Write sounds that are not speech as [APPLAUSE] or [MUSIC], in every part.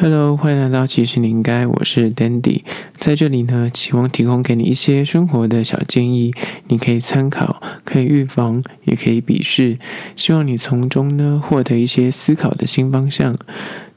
Hello，欢迎来到其实你应该，我是 Dandy，在这里呢，期望提供给你一些生活的小建议，你可以参考，可以预防，也可以鄙视，希望你从中呢获得一些思考的新方向。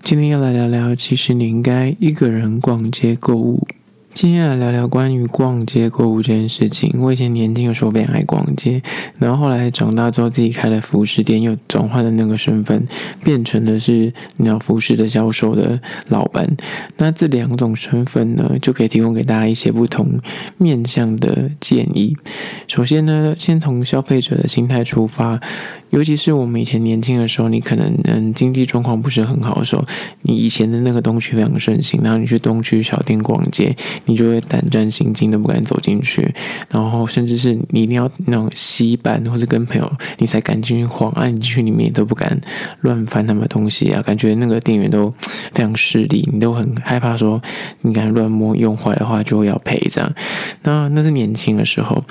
今天要来聊聊，其实你应该一个人逛街购物。今天来聊聊关于逛街购物这件事情。我以前年轻的时候非常爱逛街，然后后来长大之后自己开了服饰店，又转换了那个身份，变成的是鸟服饰的销售的老板。那这两种身份呢，就可以提供给大家一些不同面向的建议。首先呢，先从消费者的心态出发。尤其是我们以前年轻的时候，你可能嗯经济状况不是很好的时候，你以前的那个东区非常盛行，然后你去东区小店逛街，你就会胆战心惊的不敢走进去，然后甚至是你一定要那种携伴或者跟朋友，你才敢进去晃啊，你进去里面都不敢乱翻他们东西啊，感觉那个店员都非常势利，你都很害怕说你敢乱摸用坏的话就要赔这样。那那是年轻的时候，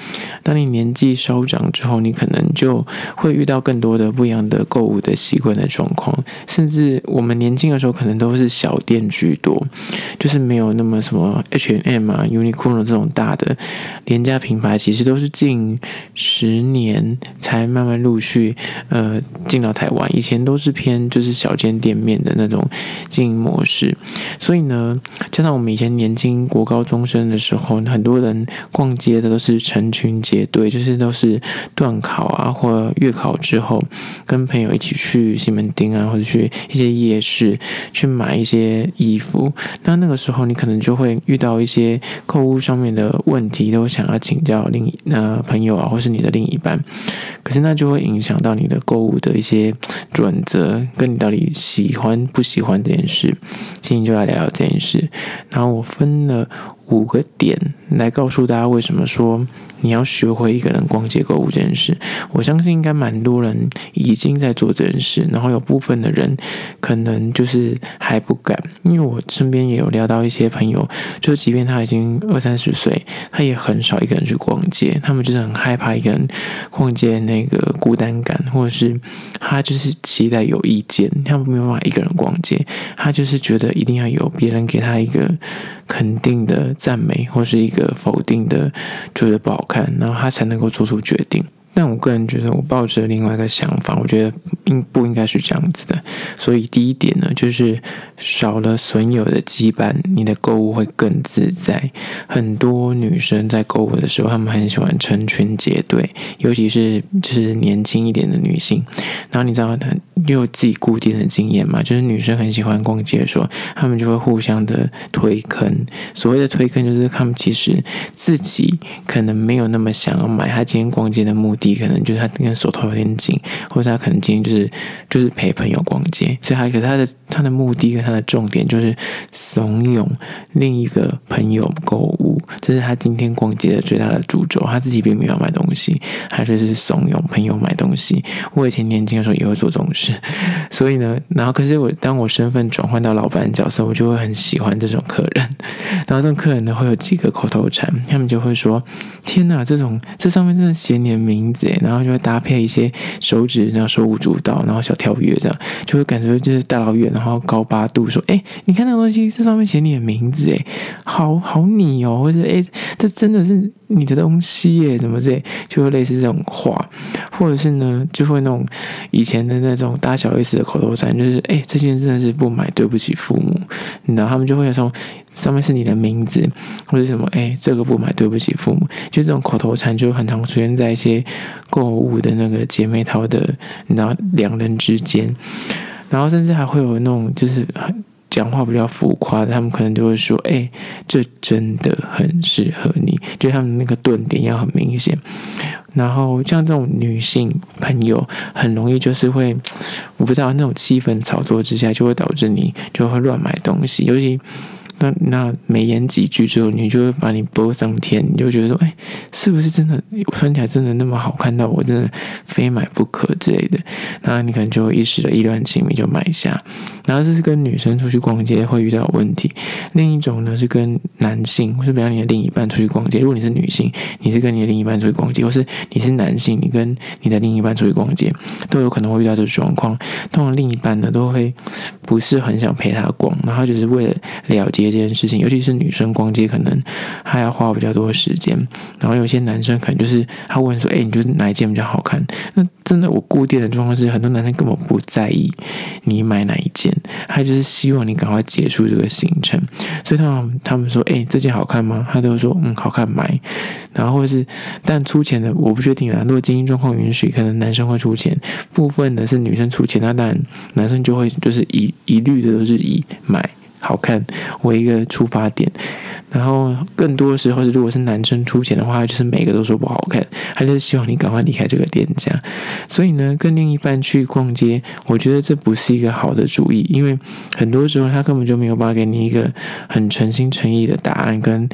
当你年纪稍长之后，你可能就会遇到更多的不一样的购物的习惯的状况，甚至我们年轻的时候可能都是小店居多，就是没有那么什么 M 啊、Uniqlo 这种大的廉价品牌，其实都是近十年才慢慢陆续呃进到台湾，以前都是偏就是小间店面的那种经营模式，所以呢，加上我们以前年轻国高中生的时候，很多人逛街的都是成群结队，就是都是段考啊或月考之。后跟朋友一起去西门町啊，或者去一些夜市去买一些衣服。那那个时候，你可能就会遇到一些购物上面的问题，都想要请教另那朋友啊，或是你的另一半。可是那就会影响到你的购物的一些准则，跟你到底喜欢不喜欢这件事。今天就来聊聊这件事。然后我分了五个点来告诉大家为什么说。你要学会一个人逛街购物这件事，我相信应该蛮多人已经在做这件事，然后有部分的人可能就是还不敢，因为我身边也有聊到一些朋友，就即便他已经二三十岁，他也很少一个人去逛街，他们就是很害怕一个人逛街那个孤单感，或者是他就是期待有意见，他没有办法一个人逛街，他就是觉得一定要有别人给他一个肯定的赞美，或是一个否定的，觉得不好看，然后他才能够做出决定。但我个人觉得，我抱着另外一个想法，我觉得应不应该是这样子的。所以第一点呢，就是少了损友的羁绊，你的购物会更自在。很多女生在购物的时候，她们很喜欢成群结队，尤其是就是年轻一点的女性。然后你知道，她有自己固定的经验嘛？就是女生很喜欢逛街的时候，她们就会互相的推坑。所谓的推坑，就是她们其实自己可能没有那么想要买，她今天逛街的目的。可能就是他今天手头有点紧，或者他可能今天就是就是陪朋友逛街，所以他可他的他的目的跟他的重点就是怂恿另一个朋友购物，这是他今天逛街的最大的主轴。他自己并没有买东西，他就是怂恿朋友买东西。我以前年轻的时候也会做这种事，[LAUGHS] 所以呢，然后可是我当我身份转换到老板角色，我就会很喜欢这种客人。[LAUGHS] 然后这种客人呢，会有几个口头禅，他们就会说：“天哪，这种这上面真的写你的名字。”然后就会搭配一些手指，然后手舞足蹈，然后小跳跃，这样就会感觉就是大老远，然后高八度说：“哎，你看那个东西，这上面写你的名字，哎，好好你哦，或者哎，这真的是你的东西耶，怎么这？就会类似这种话，或者是呢，就会那种以前的那种大小 S 的口头禅，就是哎，这件真的是不买对不起父母，然后他们就会有这种。上面是你的名字，或者什么？哎，这个不买，对不起父母。就这种口头禅，就很常出现在一些购物的那个姐妹淘的，你知道，两人之间。然后甚至还会有那种，就是讲话比较浮夸的，他们可能就会说：“哎，这真的很适合你。”就他们那个顿点要很明显。然后像这种女性朋友，很容易就是会，我不知道那种气氛炒作之下，就会导致你就会乱买东西，尤其。那那没演几句之后，你就会把你播上天，你就觉得说，哎，是不是真的我穿起来真的那么好看到我真的非买不可之类的？那你可能就会一时的意乱情迷就买下。然后这是跟女生出去逛街会遇到的问题。另一种呢是跟男性，或是比方你的另一半出去逛街。如果你是女性，你是跟你的另一半出去逛街，或是你是男性，你跟你的另一半出去逛街，都有可能会遇到这种状况。通常另一半呢都会不是很想陪他逛，然后就是为了了这件事情。尤其是女生逛街，可能还要花比较多的时间。然后有些男生可能就是他问说：“哎，你觉得哪一件比较好看？”那真的，我固定的状况是，很多男生根本不在意你买哪一件，他就是希望你赶快结束这个行程。所以他们他们说：“哎，这件好看吗？”他都说：“嗯，好看，买。”然后或是，但出钱的我不确定啊。如果经济状况允许，可能男生会出钱，部分的是女生出钱。那当然，男生就会就是一一律的都是以买。好看为一个出发点，然后更多的时候是，如果是男生出钱的话，就是每个都说不好看，他就希望你赶快离开这个店家。所以呢，跟另一半去逛街，我觉得这不是一个好的主意，因为很多时候他根本就没有办法给你一个很诚心诚意的答案跟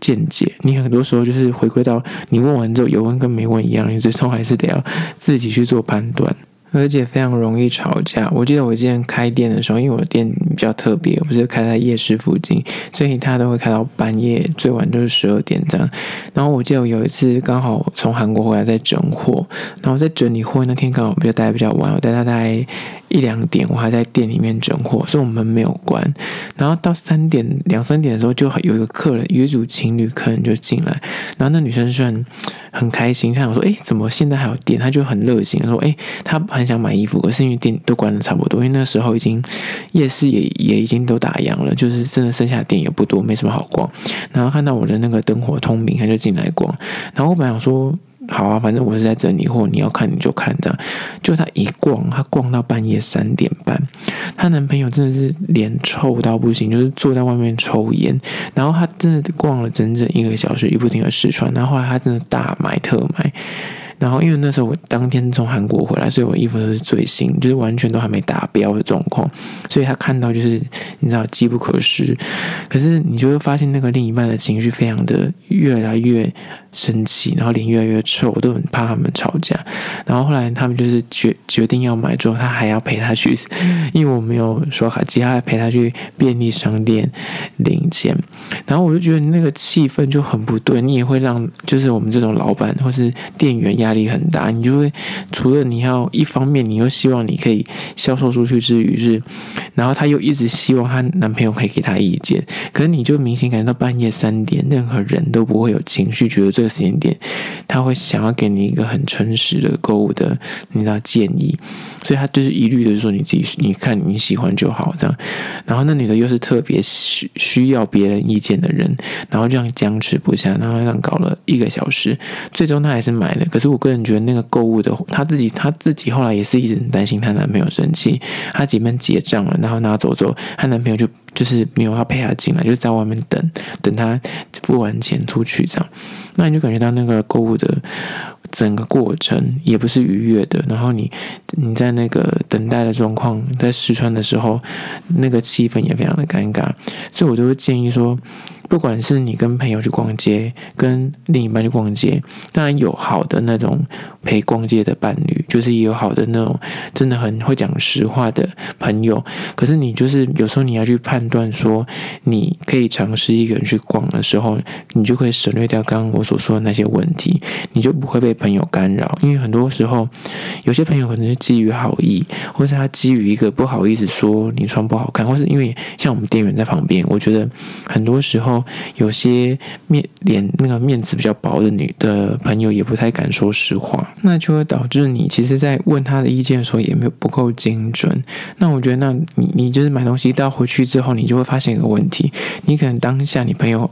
见解。你很多时候就是回归到你问完之后有问跟没问一样，你最终还是得要自己去做判断。而且非常容易吵架。我记得我之前开店的时候，因为我的店比较特别，我不是开在夜市附近，所以他都会开到半夜，最晚就是十二点这样。然后我记得我有一次刚好从韩国回来在整货，然后在整理货那天刚好比较待比较晚，我待到大概一两点，我还在店里面整货，所以我门没有关。然后到三点两三点的时候，就有一个客人，有一组情侣客人就进来，然后那女生是很很开心，他想说：“哎，怎么现在还有店？”他就很热情说：“哎，他。”很想买衣服，可是因为店都关的差不多，因为那时候已经夜市也也已经都打烊了，就是真的剩下的店也不多，没什么好逛。然后看到我的那个灯火通明，他就进来逛。然后我本来想说，好啊，反正我是在整理货，你要看你就看这样。就她一逛，她逛到半夜三点半，她男朋友真的是脸臭到不行，就是坐在外面抽烟。然后她真的逛了整整一个小时，一不停的试穿。然后后来她真的大买特买。然后，因为那时候我当天从韩国回来，所以我衣服都是最新，就是完全都还没达标的状况。所以他看到就是你知道机不可失，可是你就会发现那个另一半的情绪非常的越来越生气，然后脸越来越臭，我都很怕他们吵架。然后后来他们就是决决定要买之后，他还要陪他去，因为我没有刷卡机，他还陪他去便利商店领钱。然后我就觉得那个气氛就很不对，你也会让就是我们这种老板或是店员压力很大。你就会除了你要一方面，你又希望你可以销售出去之余是，然后他又一直希望她男朋友可以给他意见，可是你就明显感觉到半夜三点，任何人都不会有情绪，觉得。这个时间点，他会想要给你一个很诚实的购物的你知道建议，所以他就是一律的说你自己你看你喜欢就好这样。然后那女的又是特别需需要别人意见的人，然后这样僵持不下，然后这样搞了一个小时，最终她还是买了。可是我个人觉得那个购物的她自己她自己后来也是一直很担心她男朋友生气，她即便结账了，然后拿走之后，她男朋友就就是没有要陪她进来，就在外面等等她付完钱出去这样。那你就感觉到那个购物的整个过程也不是愉悦的，然后你你在那个等待的状况，在试穿的时候，那个气氛也非常的尴尬，所以我就会建议说。不管是你跟朋友去逛街，跟另一半去逛街，当然有好的那种陪逛街的伴侣，就是也有好的那种真的很会讲实话的朋友。可是你就是有时候你要去判断说，你可以尝试一个人去逛的时候，你就可以省略掉刚刚我所说的那些问题，你就不会被朋友干扰。因为很多时候，有些朋友可能是基于好意，或是他基于一个不好意思说你穿不好看，或是因为像我们店员在旁边，我觉得很多时候。有些面脸那个面子比较薄的女的朋友也不太敢说实话，那就会导致你其实，在问他的意见的时候也没有不够精准。那我觉得，那你你就是买东西到回去之后，你就会发现一个问题：你可能当下你朋友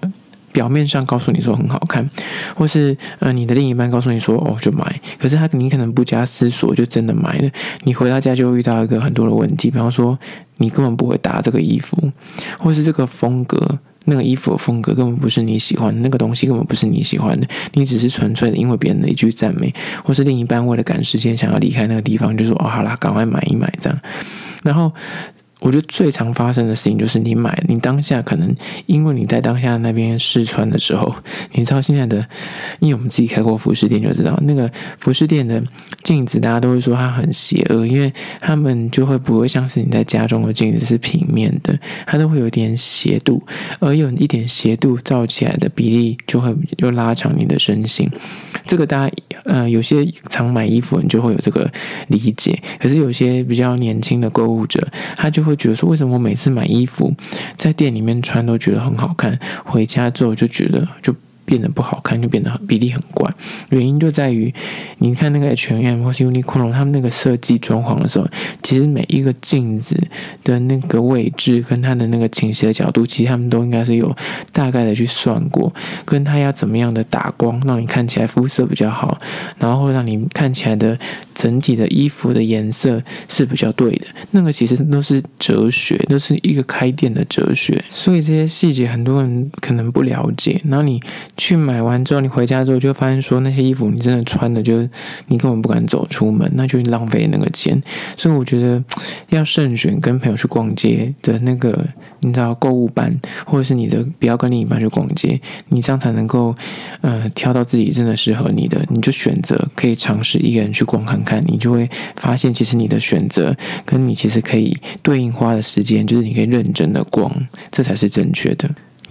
表面上告诉你说很好看，或是呃你的另一半告诉你说哦就买，可是他你可能不加思索就真的买了。你回到家就会遇到一个很多的问题，比方说你根本不会搭这个衣服，或是这个风格。那个衣服的风格根本不是你喜欢的，那个东西根本不是你喜欢的，你只是纯粹的因为别人的一句赞美，或是另一半为了赶时间想要离开那个地方，就说哦好啦，赶快买一买这样。然后我觉得最常发生的事情就是你买，你当下可能因为你在当下那边试穿的时候，你知道现在的，因为我们自己开过服饰店就知道，那个服饰店的镜子大家都会说它很邪恶，因为他们就会不会像是你在家中的镜子是平面的，它都会有一点斜度，而有一点斜度照起来的比例就会又拉长你的身形。这个大家呃有些常买衣服你就会有这个理解，可是有些比较年轻的购物者，他就会觉得说，为什么我每次买衣服在店里面穿都觉得很好看，回家之后就觉得就。变得不好看，就变得比例很怪。原因就在于，你看那个 H&M 或是 Uniqlo，他们那个设计装潢的时候，其实每一个镜子的那个位置跟它的那个倾斜的角度，其实他们都应该是有大概的去算过，跟它要怎么样的打光，让你看起来肤色比较好，然后让你看起来的整体的衣服的颜色是比较对的。那个其实都是哲学，都是一个开店的哲学。所以这些细节很多人可能不了解，然后你。去买完之后，你回家之后就发现说那些衣服你真的穿的就你根本不敢走出门，那就浪费那个钱。所以我觉得要慎选跟朋友去逛街的那个，你知道购物班，或者是你的不要跟另一半去逛街，你这样才能够呃挑到自己真的适合你的，你就选择可以尝试一个人去逛看看，你就会发现其实你的选择跟你其实可以对应花的时间，就是你可以认真的逛，这才是正确的。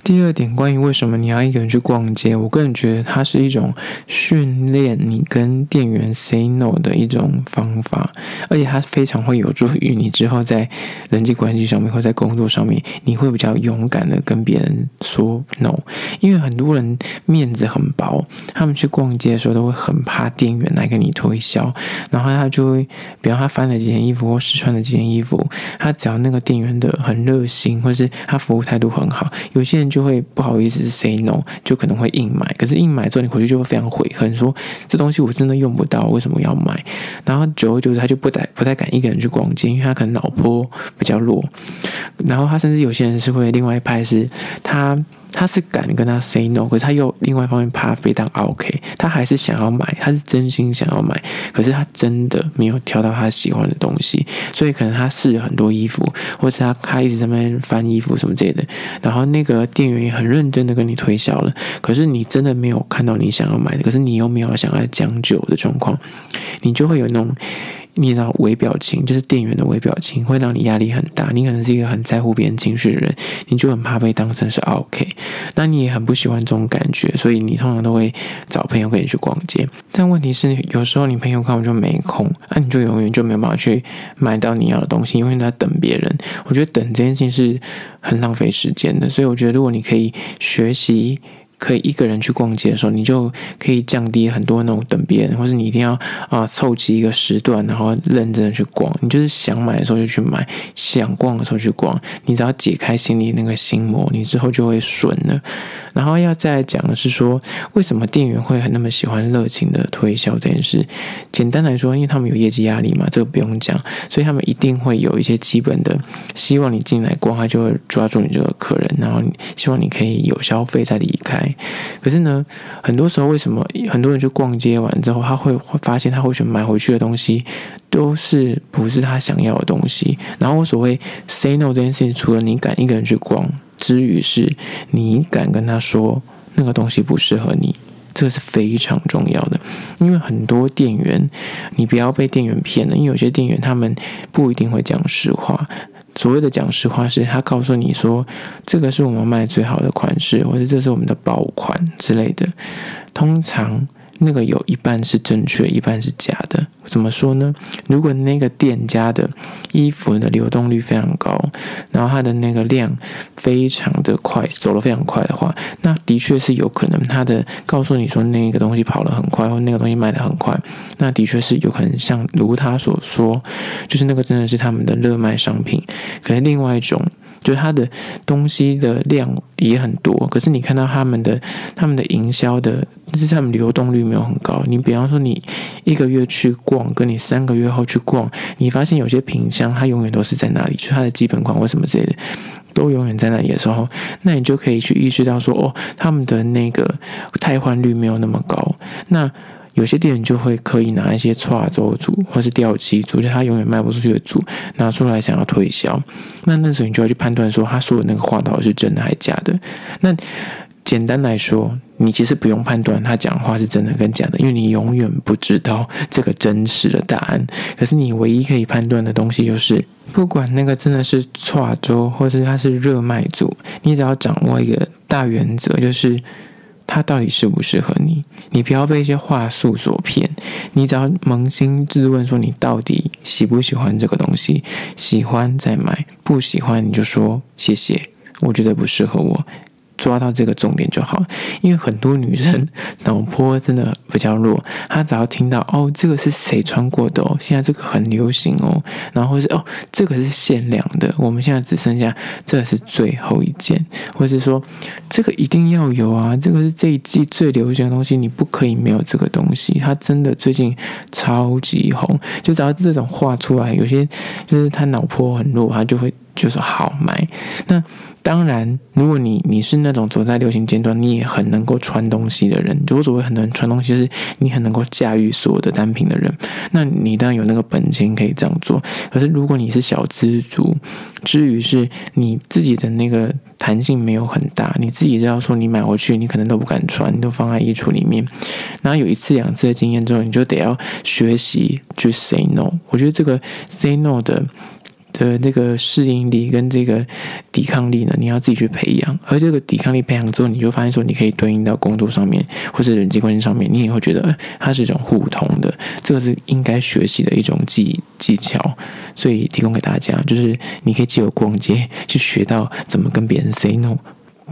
第二点，关于为什么你要一个人去逛街，我个人觉得它是一种训练你跟店员 say no 的一种方法，而且它非常会有助于你之后在人际关系上面或在工作上面，你会比较勇敢的跟别人说 no。因为很多人面子很薄，他们去逛街的时候都会很怕店员来跟你推销，然后他就会，比方他翻了几件衣服或试穿了几件衣服，他只要那个店员的很热心，或是他服务态度很好，有些人就。就会不好意思 say no，就可能会硬买。可是硬买之后，你回去就会非常悔恨，说这东西我真的用不到，为什么要买？然后久而久之，他就不太不太敢一个人去逛街，因为他可能脑波比较弱。然后他甚至有些人是会另外一派，是他。他是敢跟他 say no，可是他又另外一方面怕非常 OK，他还是想要买，他是真心想要买，可是他真的没有挑到他喜欢的东西，所以可能他试了很多衣服，或是他他一直在那边翻衣服什么之类的，然后那个店员也很认真的跟你推销了，可是你真的没有看到你想要买的，可是你又没有想要将就的状况，你就会有那种。你知道微表情，就是店员的微表情，会让你压力很大。你可能是一个很在乎别人情绪的人，你就很怕被当成是 OK。那你也很不喜欢这种感觉，所以你通常都会找朋友跟你去逛街。但问题是，有时候你朋友根本就没空，那、你就永远就没有办法去买到你要的东西，因为你在等别人。我觉得等这件事情是很浪费时间的，所以我觉得如果你可以学习。可以一个人去逛街的时候，你就可以降低很多那种等别人，或是你一定要啊凑齐一个时段，然后认真的去逛。你就是想买的时候就去买，想逛的时候去逛。你只要解开心里那个心魔，你之后就会顺了。然后要再讲的是说，为什么店员会很那么喜欢热情的推销这件事？简单来说，因为他们有业绩压力嘛，这个不用讲，所以他们一定会有一些基本的，希望你进来逛，他就会抓住你这个客人，然后希望你可以有消费再离开。可是呢，很多时候为什么很多人去逛街完之后，他会会发现他会选买回去的东西都是不是他想要的东西？然后我所谓 say no 这件事情，除了你敢一个人去逛。之余是，你敢跟他说那个东西不适合你，这是非常重要的。因为很多店员，你不要被店员骗了，因为有些店员他们不一定会讲实话。所谓的讲实话，是他告诉你说这个是我们卖最好的款式，或者这是我们的爆款之类的。通常。那个有一半是正确，一半是假的。怎么说呢？如果那个店家的衣服的流动率非常高，然后它的那个量非常的快，走得非常快的话，那的确是有可能。他的告诉你说那个东西跑得很快，或那个东西卖得很快，那的确是有可能像如他所说，就是那个真的是他们的热卖商品。可是另外一种。就是它的东西的量也很多，可是你看到他们的他们的营销的，就是他们流动率没有很高。你比方说，你一个月去逛，跟你三个月后去逛，你发现有些品相它永远都是在那里，就它的基本款或什么之类的，都永远在那里的时候，那你就可以去意识到说，哦，他们的那个汰换率没有那么高。那有些店就会刻意拿一些跨州组或是掉漆组，就他永远卖不出去的组拿出来想要推销。那那时候你就要去判断说，他说的那个话到底是真的还是假的。那简单来说，你其实不用判断他讲话是真的跟假的，因为你永远不知道这个真实的答案。可是你唯一可以判断的东西就是，不管那个真的是跨州或者他是热卖组，你只要掌握一个大原则，就是。他到底适不适合你？你不要被一些话术所骗。你只要扪心自问，说你到底喜不喜欢这个东西？喜欢再买，不喜欢你就说谢谢，我觉得不适合我。抓到这个重点就好，因为很多女生 [LAUGHS] 脑波真的比较弱，她只要听到哦，这个是谁穿过的哦，现在这个很流行哦，然后是哦，这个是限量的，我们现在只剩下这个是最后一件，或是说这个一定要有啊，这个是这一季最流行的东西，你不可以没有这个东西，它真的最近超级红，就只要这种话出来，有些就是他脑波很弱，他就会。就是好买。那当然，如果你你是那种走在流行尖端，你也很能够穿东西的人。就所谓很能穿东西，是你很能够驾驭所有的单品的人。那你当然有那个本钱可以这样做。可是如果你是小资族，至于是你自己的那个弹性没有很大，你自己知道说你买回去，你可能都不敢穿，你都放在衣橱里面。然后有一次两次的经验之后，你就得要学习去 say no。我觉得这个 say no 的。的那个适应力跟这个抵抗力呢，你要自己去培养。而这个抵抗力培养之后，你就发现说，你可以对应到工作上面，或者人际关系上面，你也会觉得，它是一种互通的。这个是应该学习的一种技技巧，所以提供给大家，就是你可以借由逛街去学到怎么跟别人 say no。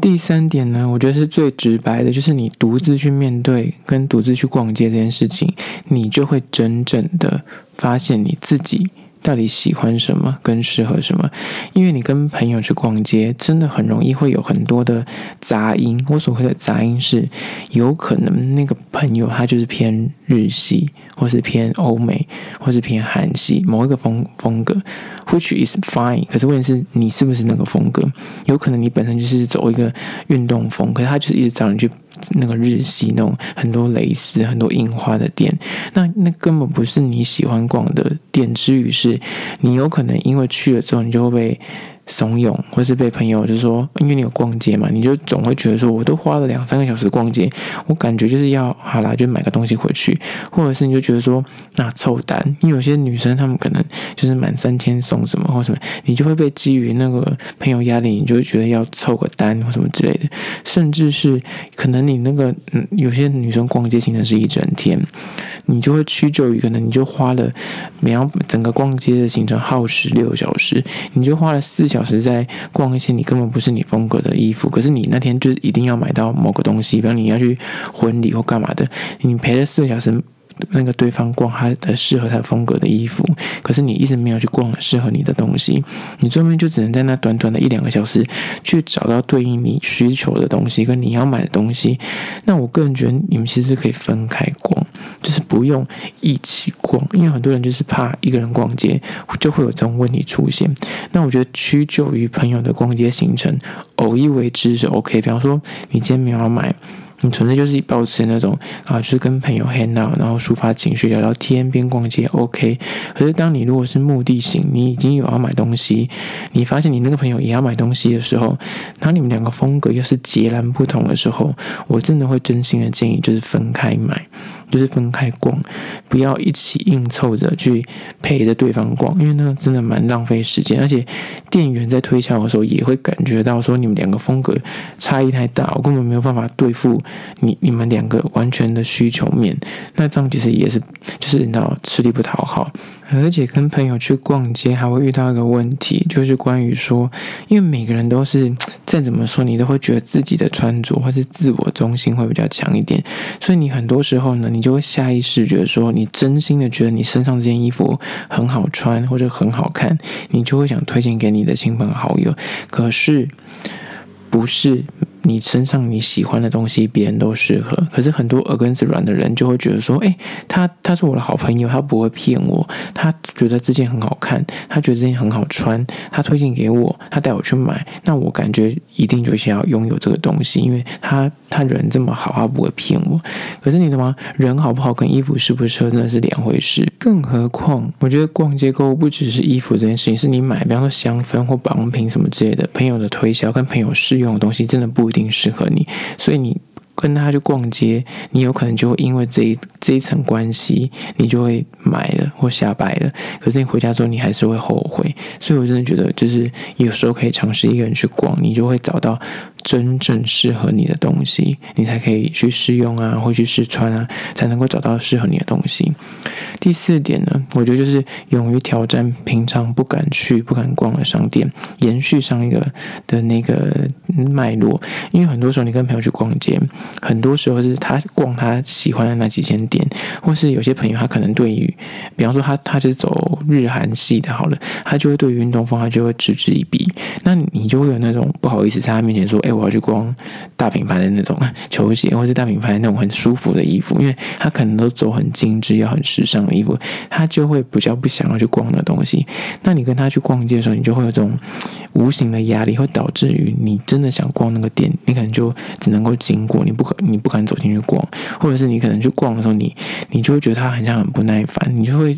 第三点呢，我觉得是最直白的，就是你独自去面对跟独自去逛街这件事情，你就会真正的发现你自己。到底喜欢什么，更适合什么？因为你跟朋友去逛街，真的很容易会有很多的杂音。我所谓的杂音是，有可能那个朋友他就是偏日系，或是偏欧美，或是偏韩系某一个风风格，which is fine。可是问题是，你是不是那个风格？有可能你本身就是走一个运动风，可是他就是一直找你去那个日系那种很多蕾丝、很多印花的店，那那根本不是你喜欢逛的店。之于是。你有可能因为去了之后，你就会被。怂恿，或是被朋友就说，因为你有逛街嘛，你就总会觉得说，我都花了两三个小时逛街，我感觉就是要好啦，就买个东西回去，或者是你就觉得说，那凑单，因为有些女生她们可能就是满三千送什么或什么，你就会被基于那个朋友压力，你就会觉得要凑个单或什么之类的，甚至是可能你那个嗯，有些女生逛街行程是一整天，你就会屈就于可能你就花了，每要整个逛街的行程耗时六小时，你就花了四小时在逛一些你根本不是你风格的衣服，可是你那天就一定要买到某个东西，比如你要去婚礼或干嘛的，你陪了四个小时。那个对方逛他的适合他风格的衣服，可是你一直没有去逛适合你的东西，你最后面就只能在那短短的一两个小时去找到对应你需求的东西跟你要买的东西。那我个人觉得你们其实可以分开逛，就是不用一起逛，因为很多人就是怕一个人逛街就会有这种问题出现。那我觉得屈就于朋友的逛街行程，偶一为之是 OK。比方说你今天没有要买。你纯粹就是保持那种啊，就是跟朋友 hang out，然后抒发情绪、聊聊天、边逛街，OK。可是当你如果是目的型，你已经有要买东西，你发现你那个朋友也要买东西的时候，当你们两个风格又是截然不同的时候，我真的会真心的建议就是分开买。就是分开逛，不要一起硬凑着去陪着对方逛，因为那个真的蛮浪费时间。而且店员在推销的时候也会感觉到说你们两个风格差异太大，我根本没有办法对付你你们两个完全的需求面。那这样其实也是就是你知道吃力不讨好。而且跟朋友去逛街还会遇到一个问题，就是关于说，因为每个人都是再怎么说，你都会觉得自己的穿着或是自我中心会比较强一点，所以你很多时候呢，你就会下意识觉得说，你真心的觉得你身上这件衣服很好穿或者很好看，你就会想推荐给你的亲朋好友。可是不是。你身上你喜欢的东西，别人都适合。可是很多耳根子软的人就会觉得说：“哎，他他是我的好朋友，他不会骗我。他觉得这件很好看，他觉得这件很好穿，他推荐给我，他带我去买，那我感觉一定就想要拥有这个东西，因为他他人这么好，他不会骗我。可是你懂吗？人好不好跟衣服适不适合真的是两回事。更何况，我觉得逛街购物不只是衣服这件事情，是你买，比方说香氛或保养品什么之类的，朋友的推销跟朋友试用的东西，真的不定适合你，所以你。跟他去逛街，你有可能就会因为这一这一层关系，你就会买了或下败了。可是你回家之后，你还是会后悔。所以我真的觉得，就是有时候可以尝试一个人去逛，你就会找到真正适合你的东西，你才可以去试用啊，或去试穿啊，才能够找到适合你的东西。第四点呢，我觉得就是勇于挑战平常不敢去、不敢逛的商店，延续上一个的那个脉络。因为很多时候你跟朋友去逛街。很多时候是他逛他喜欢的那几间店，或是有些朋友他可能对于，比方说他他就走日韩系的，好了，他就会对运动风他就会嗤之以鼻，那你就会有那种不好意思在他面前说，哎，我要去逛大品牌的那种 [LAUGHS] 球鞋，或是大品牌的那种很舒服的衣服，因为他可能都走很精致要很时尚的衣服，他就会比较不想要去逛那东西。那你跟他去逛街的时候，你就会有这种无形的压力，会导致于你真的想逛那个店，你可能就只能够经过，你不可。你不敢走进去逛，或者是你可能去逛的时候你，你就会觉得他很像很不耐烦，你就会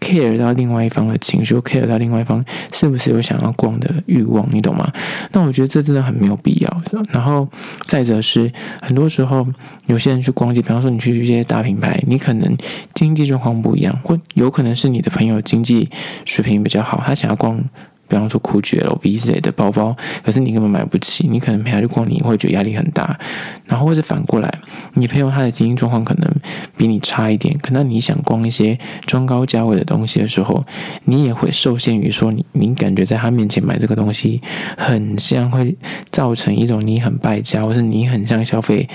care 到另外一方的情绪，care 到另外一方是不是有想要逛的欲望，你懂吗？那我觉得这真的很没有必要。然后再者是，很多时候有些人去逛街，比方说你去一些大品牌，你可能经济状况不一样，或有可能是你的朋友经济水平比较好，他想要逛。比方说 Gucci、LV 之类的包包，可是你根本买不起，你可能陪他去逛，你会觉得压力很大。然后或者反过来，你朋友他的经济状况可能比你差一点，可能你想逛一些中高价位的东西的时候，你也会受限于说你，你感觉在他面前买这个东西，很像会造成一种你很败家，或是你很像消费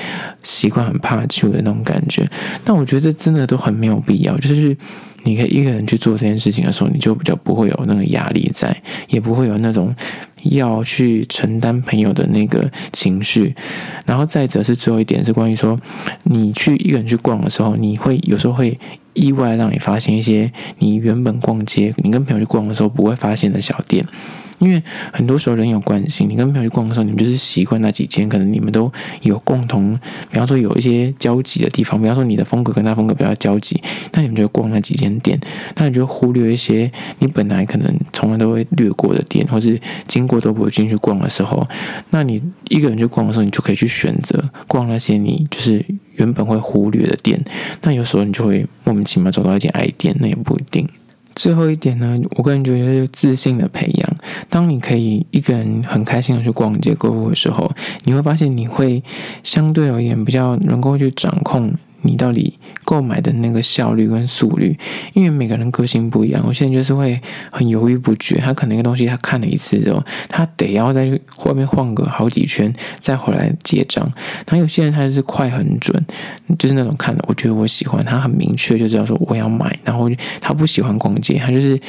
习惯很怕旧的那种感觉。但我觉得真的都很没有必要，就是。你可以一个人去做这件事情的时候，你就比较不会有那个压力在，也不会有那种要去承担朋友的那个情绪。然后再者是最后一点是关于说，你去一个人去逛的时候，你会有时候会意外让你发现一些你原本逛街，你跟朋友去逛的时候不会发现的小店。因为很多时候人有惯性，你跟朋友去逛的时候，你们就是习惯那几间，可能你们都有共同，比方说有一些交集的地方，比方说你的风格跟他风格比较交集，那你们就逛那几间店，那你就忽略一些你本来可能从来都会略过的店，或是经过都不会进去逛的时候，那你一个人去逛的时候，你就可以去选择逛那些你就是原本会忽略的店，那有时候你就会莫名其妙找到一间爱店，那也不一定。最后一点呢，我个人觉得就是自信的培养。当你可以一个人很开心的去逛街购物的时候，你会发现你会相对而言比较能够去掌控。你到底购买的那个效率跟速率，因为每个人个性不一样，有些人就是会很犹豫不决，他可能一个东西他看了一次之后，他得要在外面晃个好几圈再回来结账。那有些人他就是快很准，就是那种看了我觉得我喜欢，他很明确就知道说我要买，然后他不喜欢逛街，他就是。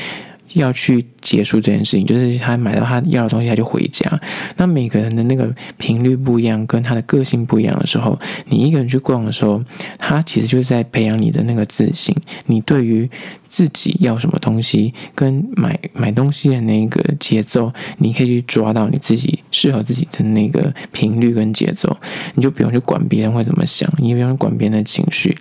要去结束这件事情，就是他买到他要的东西，他就回家。那每个人的那个频率不一样，跟他的个性不一样的时候，你一个人去逛的时候，他其实就是在培养你的那个自信。你对于自己要什么东西，跟买买东西的那个节奏，你可以去抓到你自己适合自己的那个频率跟节奏，你就不用去管别人会怎么想，你也不用管别人的情绪，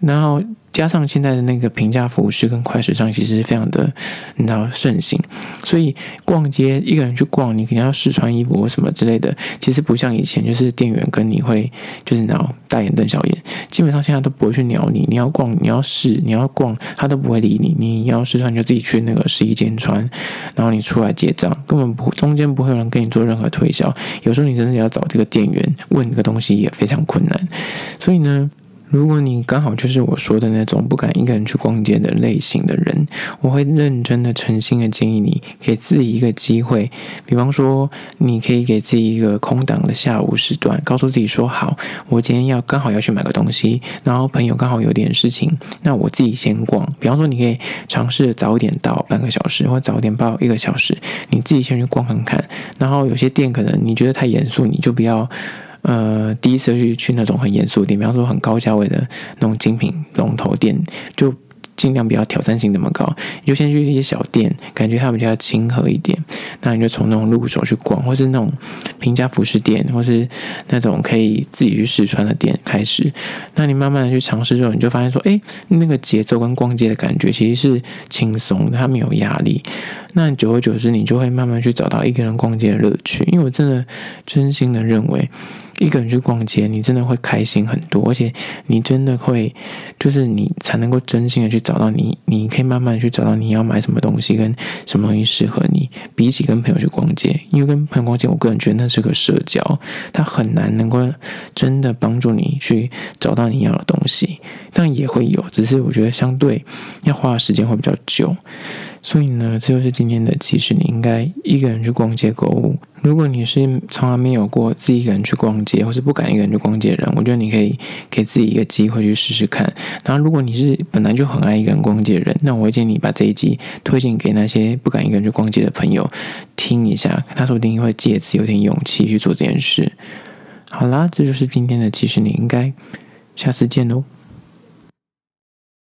然后。加上现在的那个平价服饰跟快时尚，其实非常的你知道盛行，所以逛街一个人去逛，你肯定要试穿衣服什么之类的，其实不像以前，就是店员跟你会就是那种大眼瞪小眼，基本上现在都不会去鸟你，你要逛你要试你要逛，他都不会理你，你要试穿你就自己去那个试衣间穿，然后你出来结账，根本不中间不会有人跟你做任何推销，有时候你真的要找这个店员问这个东西也非常困难，所以呢。如果你刚好就是我说的那种不敢一个人去逛街的类型的人，我会认真的、诚心的建议你给自己一个机会。比方说，你可以给自己一个空档的下午时段，告诉自己说：“好，我今天要刚好要去买个东西，然后朋友刚好有点事情，那我自己先逛。”比方说，你可以尝试早点到半个小时，或早点到一个小时，你自己先去逛看看。然后有些店可能你觉得太严肃，你就不要。呃，第一次去去那种很严肃的店，比方说很高价位的那种精品龙头店，就尽量不要挑战性那么高，你就先去一些小店，感觉它比较亲和一点。那你就从那种入手去逛，或是那种平价服饰店，或是那种可以自己去试穿的店开始。那你慢慢的去尝试之后，你就发现说，哎，那个节奏跟逛街的感觉其实是轻松的，它没有压力。那久而久之，你就会慢慢去找到一个人逛街的乐趣。因为我真的真心的认为，一个人去逛街，你真的会开心很多，而且你真的会，就是你才能够真心的去找找到你，你可以慢慢去找到你要买什么东西，跟什么东西适合你。比起跟朋友去逛街，因为跟朋友逛街，我个人觉得那是个社交，它很难能够真的帮助你去找到你要的东西。但也会有，只是我觉得相对要花的时间会比较久。所以呢，这就是今天的。其实你应该一个人去逛街购物。如果你是从来没有过自己一个人去逛街，或是不敢一个人去逛街的人，我觉得你可以给自己一个机会去试试看。然后，如果你是本来就很爱一个人逛街的人，那我会建议你把这一集推荐给那些不敢一个人去逛街的朋友听一下，他说不定会借此有点勇气去做这件事。好啦，这就是今天的。其实你应该下次见喽。